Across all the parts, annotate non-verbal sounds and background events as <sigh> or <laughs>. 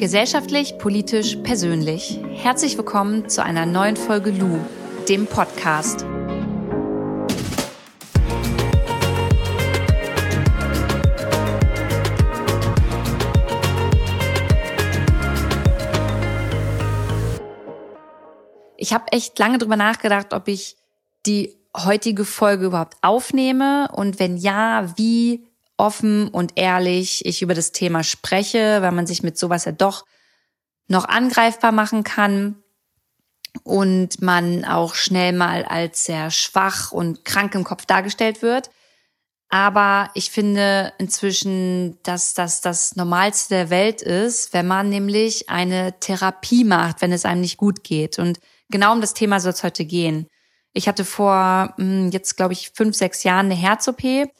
Gesellschaftlich, politisch, persönlich. Herzlich willkommen zu einer neuen Folge Lu, dem Podcast. Ich habe echt lange drüber nachgedacht, ob ich die heutige Folge überhaupt aufnehme und wenn ja, wie offen und ehrlich ich über das Thema spreche, weil man sich mit sowas ja doch noch angreifbar machen kann und man auch schnell mal als sehr schwach und krank im Kopf dargestellt wird. Aber ich finde inzwischen, dass das das Normalste der Welt ist, wenn man nämlich eine Therapie macht, wenn es einem nicht gut geht. Und genau um das Thema soll es heute gehen. Ich hatte vor hm, jetzt, glaube ich, fünf, sechs Jahren eine Herz-OP,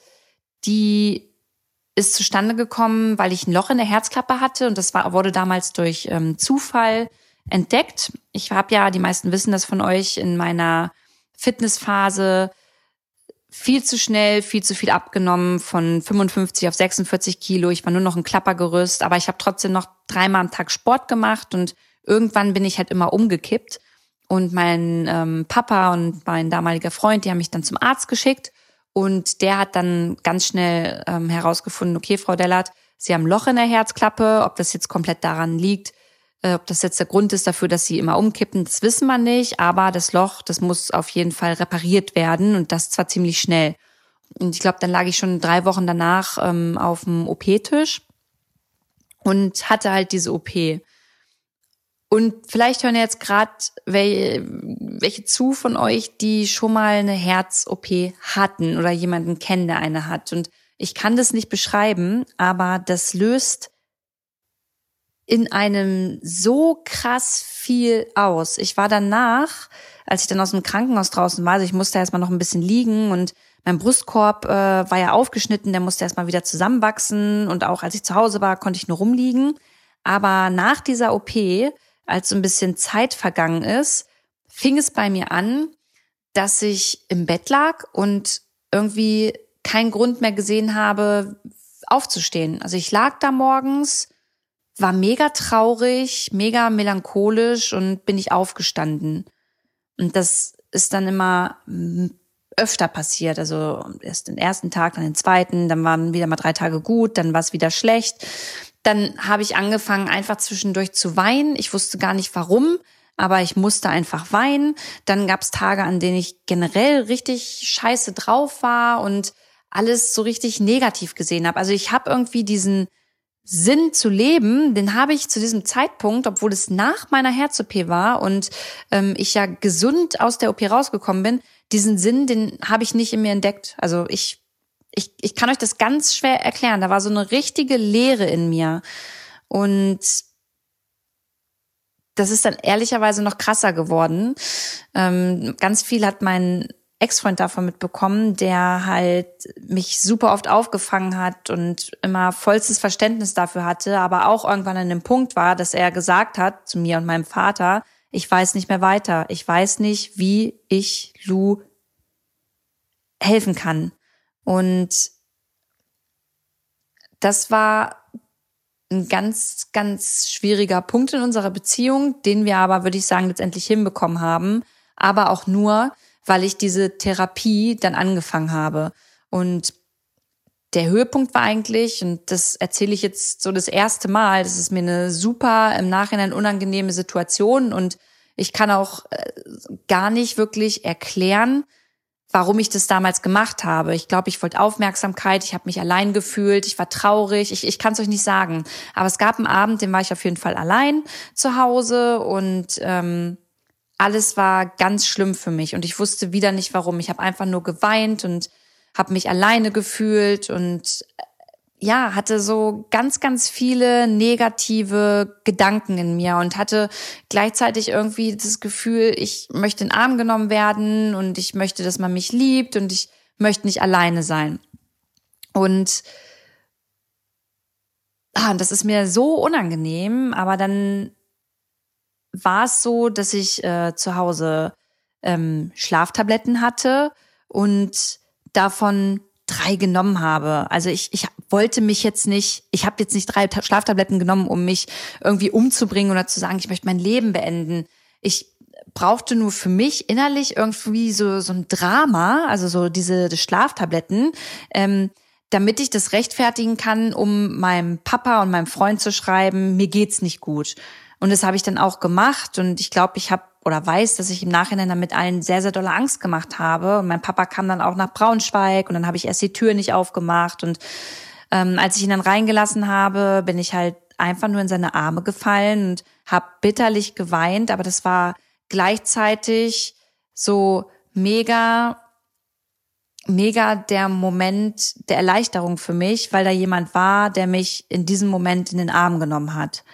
die ist zustande gekommen, weil ich ein Loch in der Herzklappe hatte und das war, wurde damals durch ähm, Zufall entdeckt. Ich habe ja, die meisten wissen das von euch, in meiner Fitnessphase viel zu schnell, viel zu viel abgenommen, von 55 auf 46 Kilo. Ich war nur noch ein Klappergerüst, aber ich habe trotzdem noch dreimal am Tag Sport gemacht und irgendwann bin ich halt immer umgekippt. Und mein ähm, Papa und mein damaliger Freund, die haben mich dann zum Arzt geschickt. Und der hat dann ganz schnell ähm, herausgefunden, okay, Frau Dellert, Sie haben ein Loch in der Herzklappe. Ob das jetzt komplett daran liegt, äh, ob das jetzt der Grund ist dafür, dass Sie immer umkippen, das wissen wir nicht. Aber das Loch, das muss auf jeden Fall repariert werden und das zwar ziemlich schnell. Und ich glaube, dann lag ich schon drei Wochen danach ähm, auf dem OP-Tisch und hatte halt diese OP. Und vielleicht hören jetzt gerade welche, welche zu von euch, die schon mal eine Herz-OP hatten oder jemanden kennen, der eine hat. Und ich kann das nicht beschreiben, aber das löst in einem so krass viel aus. Ich war danach, als ich dann aus dem Krankenhaus draußen war, also ich musste erstmal noch ein bisschen liegen und mein Brustkorb äh, war ja aufgeschnitten, der musste erstmal wieder zusammenwachsen und auch als ich zu Hause war, konnte ich nur rumliegen. Aber nach dieser OP als so ein bisschen Zeit vergangen ist, fing es bei mir an, dass ich im Bett lag und irgendwie keinen Grund mehr gesehen habe, aufzustehen. Also ich lag da morgens, war mega traurig, mega melancholisch und bin ich aufgestanden. Und das ist dann immer öfter passiert. Also erst den ersten Tag, dann den zweiten, dann waren wieder mal drei Tage gut, dann war es wieder schlecht. Dann habe ich angefangen, einfach zwischendurch zu weinen. Ich wusste gar nicht warum, aber ich musste einfach weinen. Dann gab es Tage, an denen ich generell richtig scheiße drauf war und alles so richtig negativ gesehen habe. Also ich habe irgendwie diesen Sinn zu leben, den habe ich zu diesem Zeitpunkt, obwohl es nach meiner Herz-OP war und ähm, ich ja gesund aus der OP rausgekommen bin, diesen Sinn, den habe ich nicht in mir entdeckt. Also ich ich, ich kann euch das ganz schwer erklären. Da war so eine richtige Leere in mir. Und das ist dann ehrlicherweise noch krasser geworden. Ähm, ganz viel hat mein Ex-Freund davon mitbekommen, der halt mich super oft aufgefangen hat und immer vollstes Verständnis dafür hatte, aber auch irgendwann an dem Punkt war, dass er gesagt hat zu mir und meinem Vater, ich weiß nicht mehr weiter. Ich weiß nicht, wie ich Lou helfen kann. Und das war ein ganz, ganz schwieriger Punkt in unserer Beziehung, den wir aber, würde ich sagen, letztendlich hinbekommen haben. Aber auch nur, weil ich diese Therapie dann angefangen habe. Und der Höhepunkt war eigentlich, und das erzähle ich jetzt so das erste Mal, das ist mir eine super im Nachhinein unangenehme Situation und ich kann auch äh, gar nicht wirklich erklären, warum ich das damals gemacht habe. Ich glaube, ich wollte Aufmerksamkeit, ich habe mich allein gefühlt, ich war traurig, ich, ich kann es euch nicht sagen. Aber es gab einen Abend, den war ich auf jeden Fall allein zu Hause und ähm, alles war ganz schlimm für mich und ich wusste wieder nicht warum. Ich habe einfach nur geweint und habe mich alleine gefühlt und ja, hatte so ganz, ganz viele negative Gedanken in mir und hatte gleichzeitig irgendwie das Gefühl, ich möchte in Arm genommen werden und ich möchte, dass man mich liebt und ich möchte nicht alleine sein. Und ah, das ist mir so unangenehm, aber dann war es so, dass ich äh, zu Hause ähm, Schlaftabletten hatte und davon drei genommen habe. Also ich, ich wollte mich jetzt nicht, ich habe jetzt nicht drei Schlaftabletten genommen, um mich irgendwie umzubringen oder zu sagen, ich möchte mein Leben beenden. Ich brauchte nur für mich innerlich irgendwie so so ein Drama, also so diese die Schlaftabletten, ähm, damit ich das rechtfertigen kann, um meinem Papa und meinem Freund zu schreiben, mir geht's nicht gut. Und das habe ich dann auch gemacht und ich glaube, ich habe oder weiß, dass ich im Nachhinein damit allen sehr, sehr dolle Angst gemacht habe. Und mein Papa kam dann auch nach Braunschweig und dann habe ich erst die Tür nicht aufgemacht. Und ähm, als ich ihn dann reingelassen habe, bin ich halt einfach nur in seine Arme gefallen und habe bitterlich geweint. Aber das war gleichzeitig so mega, mega der Moment der Erleichterung für mich, weil da jemand war, der mich in diesem Moment in den Arm genommen hat.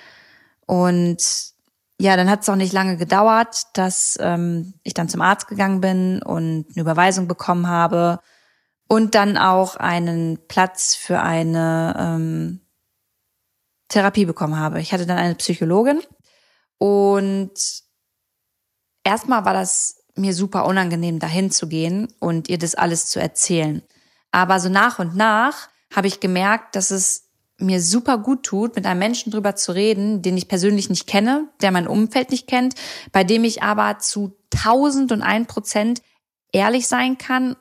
Und ja, dann hat es auch nicht lange gedauert, dass ähm, ich dann zum Arzt gegangen bin und eine Überweisung bekommen habe und dann auch einen Platz für eine ähm, Therapie bekommen habe. Ich hatte dann eine Psychologin und erstmal war das mir super unangenehm, dahin zu gehen und ihr das alles zu erzählen. Aber so nach und nach habe ich gemerkt, dass es mir super gut tut, mit einem Menschen drüber zu reden, den ich persönlich nicht kenne, der mein Umfeld nicht kennt, bei dem ich aber zu tausend und ein Prozent ehrlich sein kann,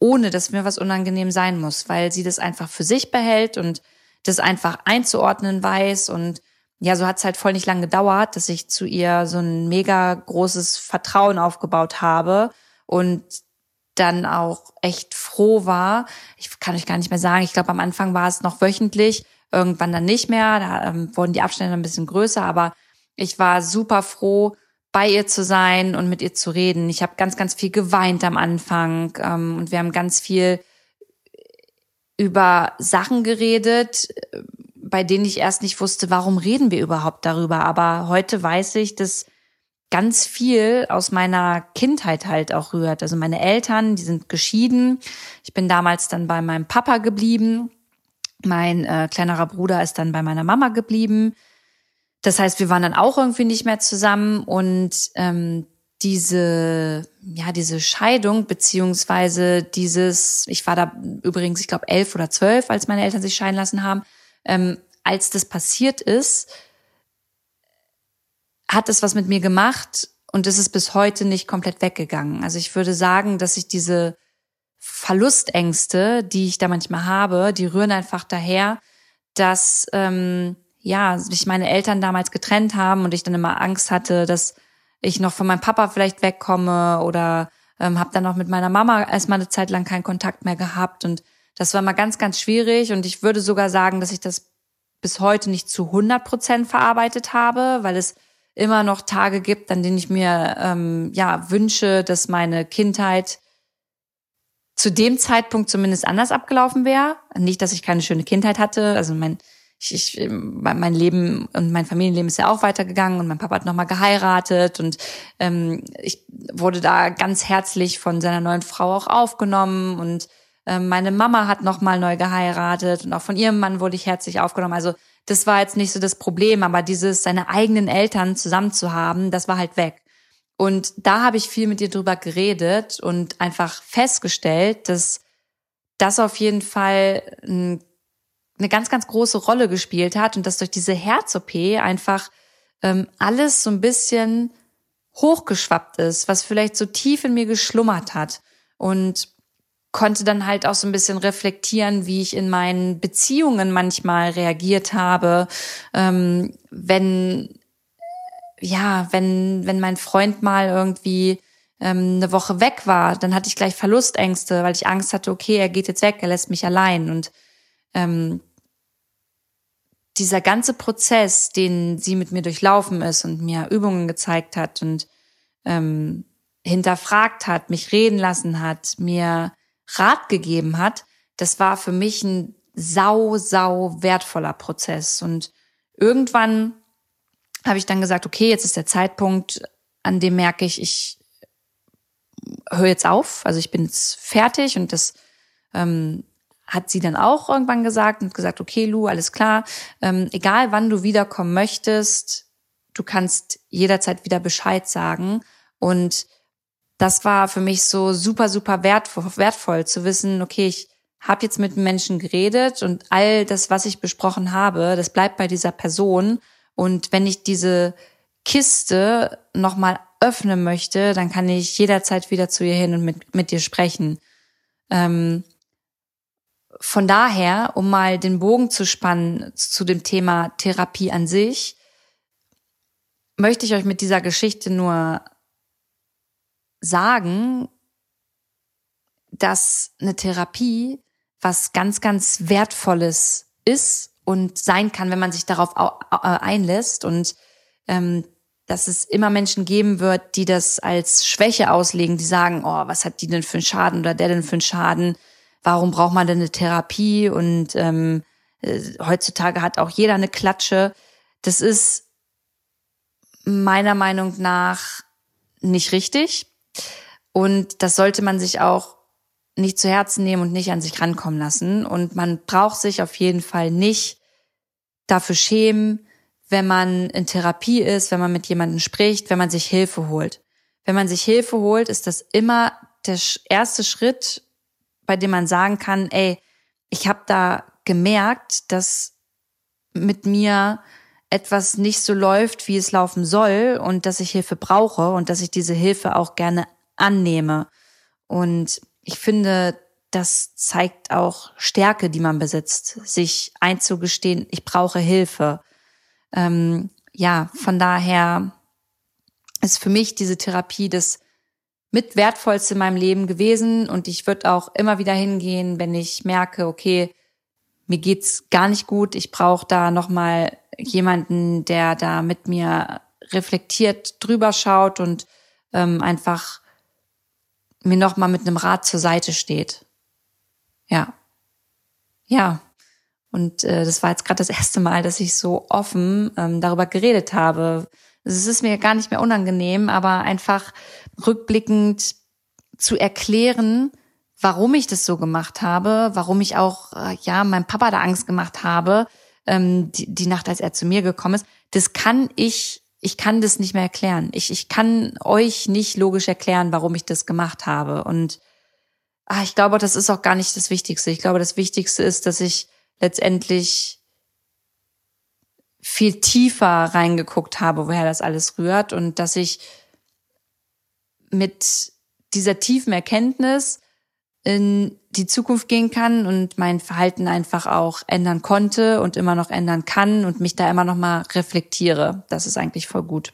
ohne dass mir was unangenehm sein muss, weil sie das einfach für sich behält und das einfach einzuordnen weiß. Und ja, so hat's halt voll nicht lang gedauert, dass ich zu ihr so ein mega großes Vertrauen aufgebaut habe. Und dann auch echt froh war. Ich kann euch gar nicht mehr sagen. Ich glaube, am Anfang war es noch wöchentlich, irgendwann dann nicht mehr. Da ähm, wurden die Abstände ein bisschen größer, aber ich war super froh, bei ihr zu sein und mit ihr zu reden. Ich habe ganz, ganz viel geweint am Anfang ähm, und wir haben ganz viel über Sachen geredet, bei denen ich erst nicht wusste, warum reden wir überhaupt darüber. Aber heute weiß ich, dass ganz viel aus meiner Kindheit halt auch rührt. Also meine Eltern, die sind geschieden. Ich bin damals dann bei meinem Papa geblieben. Mein äh, kleinerer Bruder ist dann bei meiner Mama geblieben. Das heißt, wir waren dann auch irgendwie nicht mehr zusammen und ähm, diese, ja, diese Scheidung, beziehungsweise dieses, ich war da übrigens, ich glaube, elf oder zwölf, als meine Eltern sich scheiden lassen haben, ähm, als das passiert ist, hat es was mit mir gemacht und es ist bis heute nicht komplett weggegangen. Also ich würde sagen, dass ich diese Verlustängste, die ich da manchmal habe, die rühren einfach daher, dass ähm, ja sich meine Eltern damals getrennt haben und ich dann immer Angst hatte, dass ich noch von meinem Papa vielleicht wegkomme oder ähm, habe dann auch mit meiner Mama erstmal eine Zeit lang keinen Kontakt mehr gehabt und das war mal ganz, ganz schwierig und ich würde sogar sagen, dass ich das bis heute nicht zu 100 Prozent verarbeitet habe, weil es immer noch Tage gibt, an denen ich mir ähm, ja wünsche, dass meine Kindheit zu dem Zeitpunkt zumindest anders abgelaufen wäre. Nicht, dass ich keine schöne Kindheit hatte. Also mein, ich, ich, mein Leben und mein Familienleben ist ja auch weitergegangen und mein Papa hat nochmal geheiratet und ähm, ich wurde da ganz herzlich von seiner neuen Frau auch aufgenommen und ähm, meine Mama hat nochmal neu geheiratet und auch von ihrem Mann wurde ich herzlich aufgenommen. Also das war jetzt nicht so das Problem, aber dieses seine eigenen Eltern zusammen zu haben, das war halt weg. Und da habe ich viel mit ihr drüber geredet und einfach festgestellt, dass das auf jeden Fall eine ganz, ganz große Rolle gespielt hat und dass durch diese Herz-OP einfach ähm, alles so ein bisschen hochgeschwappt ist, was vielleicht so tief in mir geschlummert hat. Und konnte dann halt auch so ein bisschen reflektieren, wie ich in meinen Beziehungen manchmal reagiert habe, ähm, wenn ja, wenn, wenn mein Freund mal irgendwie ähm, eine Woche weg war, dann hatte ich gleich Verlustängste, weil ich Angst hatte, okay, er geht jetzt weg, er lässt mich allein. Und ähm, dieser ganze Prozess, den sie mit mir durchlaufen ist und mir Übungen gezeigt hat und ähm, hinterfragt hat, mich reden lassen hat, mir Rat gegeben hat, das war für mich ein sau, sau wertvoller Prozess. Und irgendwann habe ich dann gesagt, okay, jetzt ist der Zeitpunkt, an dem merke ich, ich höre jetzt auf, also ich bin jetzt fertig und das ähm, hat sie dann auch irgendwann gesagt und gesagt, okay, Lu, alles klar, ähm, egal wann du wiederkommen möchtest, du kannst jederzeit wieder Bescheid sagen. Und das war für mich so super, super wertvoll, wertvoll zu wissen, okay, ich habe jetzt mit Menschen geredet und all das, was ich besprochen habe, das bleibt bei dieser Person. Und wenn ich diese Kiste nochmal öffnen möchte, dann kann ich jederzeit wieder zu ihr hin und mit, mit dir sprechen. Ähm, von daher, um mal den Bogen zu spannen zu dem Thema Therapie an sich, möchte ich euch mit dieser Geschichte nur sagen, dass eine Therapie was ganz, ganz Wertvolles ist und sein kann, wenn man sich darauf einlässt und ähm, dass es immer Menschen geben wird, die das als Schwäche auslegen, die sagen, oh, was hat die denn für einen Schaden oder der denn für einen Schaden? Warum braucht man denn eine Therapie? Und ähm, äh, heutzutage hat auch jeder eine Klatsche. Das ist meiner Meinung nach nicht richtig. Und das sollte man sich auch nicht zu Herzen nehmen und nicht an sich rankommen lassen. Und man braucht sich auf jeden Fall nicht dafür schämen, wenn man in Therapie ist, wenn man mit jemandem spricht, wenn man sich Hilfe holt. Wenn man sich Hilfe holt, ist das immer der erste Schritt, bei dem man sagen kann, ey, ich habe da gemerkt, dass mit mir etwas nicht so läuft, wie es laufen soll und dass ich Hilfe brauche und dass ich diese Hilfe auch gerne annehme. Und ich finde, das zeigt auch Stärke, die man besitzt, sich einzugestehen, ich brauche Hilfe. Ähm, ja, von daher ist für mich diese Therapie das mit wertvollste in meinem Leben gewesen und ich würde auch immer wieder hingehen, wenn ich merke, okay, mir geht's gar nicht gut, ich brauche da noch mal jemanden, der da mit mir reflektiert drüber schaut und ähm, einfach mir noch mal mit einem Rat zur Seite steht. Ja. Ja. Und äh, das war jetzt gerade das erste Mal, dass ich so offen ähm, darüber geredet habe. Es ist mir gar nicht mehr unangenehm, aber einfach rückblickend zu erklären, warum ich das so gemacht habe, warum ich auch äh, ja meinem Papa da Angst gemacht habe, ähm, die, die Nacht, als er zu mir gekommen ist. Das kann ich ich kann das nicht mehr erklären. Ich, ich kann euch nicht logisch erklären, warum ich das gemacht habe. Und ah, ich glaube, das ist auch gar nicht das Wichtigste. Ich glaube, das Wichtigste ist, dass ich letztendlich viel tiefer reingeguckt habe, woher das alles rührt und dass ich mit dieser tiefen Erkenntnis in die Zukunft gehen kann und mein Verhalten einfach auch ändern konnte und immer noch ändern kann und mich da immer noch mal reflektiere. Das ist eigentlich voll gut.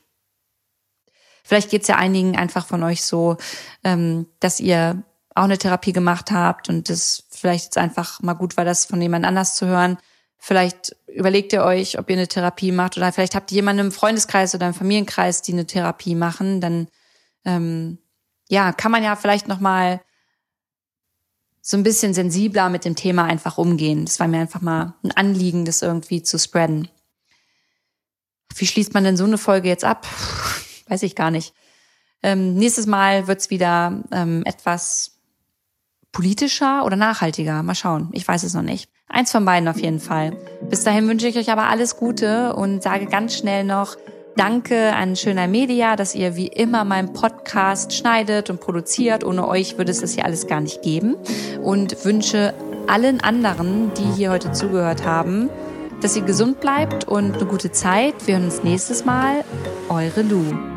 Vielleicht geht es ja einigen einfach von euch so, ähm, dass ihr auch eine Therapie gemacht habt und das vielleicht jetzt einfach mal gut war, das von jemand anders zu hören. Vielleicht überlegt ihr euch, ob ihr eine Therapie macht oder vielleicht habt ihr jemanden im Freundeskreis oder im Familienkreis, die eine Therapie machen. Dann ähm, ja, kann man ja vielleicht noch mal so ein bisschen sensibler mit dem Thema einfach umgehen. Das war mir einfach mal ein Anliegen, das irgendwie zu spreaden. Wie schließt man denn so eine Folge jetzt ab? <laughs> Weiß ich gar nicht. Ähm, nächstes Mal wird's wieder ähm, etwas politischer oder nachhaltiger. Mal schauen. Ich weiß es noch nicht. Eins von beiden auf jeden Fall. Bis dahin wünsche ich euch aber alles Gute und sage ganz schnell noch, Danke an Schöner Media, dass ihr wie immer meinen Podcast schneidet und produziert. Ohne euch würde es das hier alles gar nicht geben. Und wünsche allen anderen, die hier heute zugehört haben, dass ihr gesund bleibt und eine gute Zeit. Wir hören uns nächstes Mal. Eure Lu.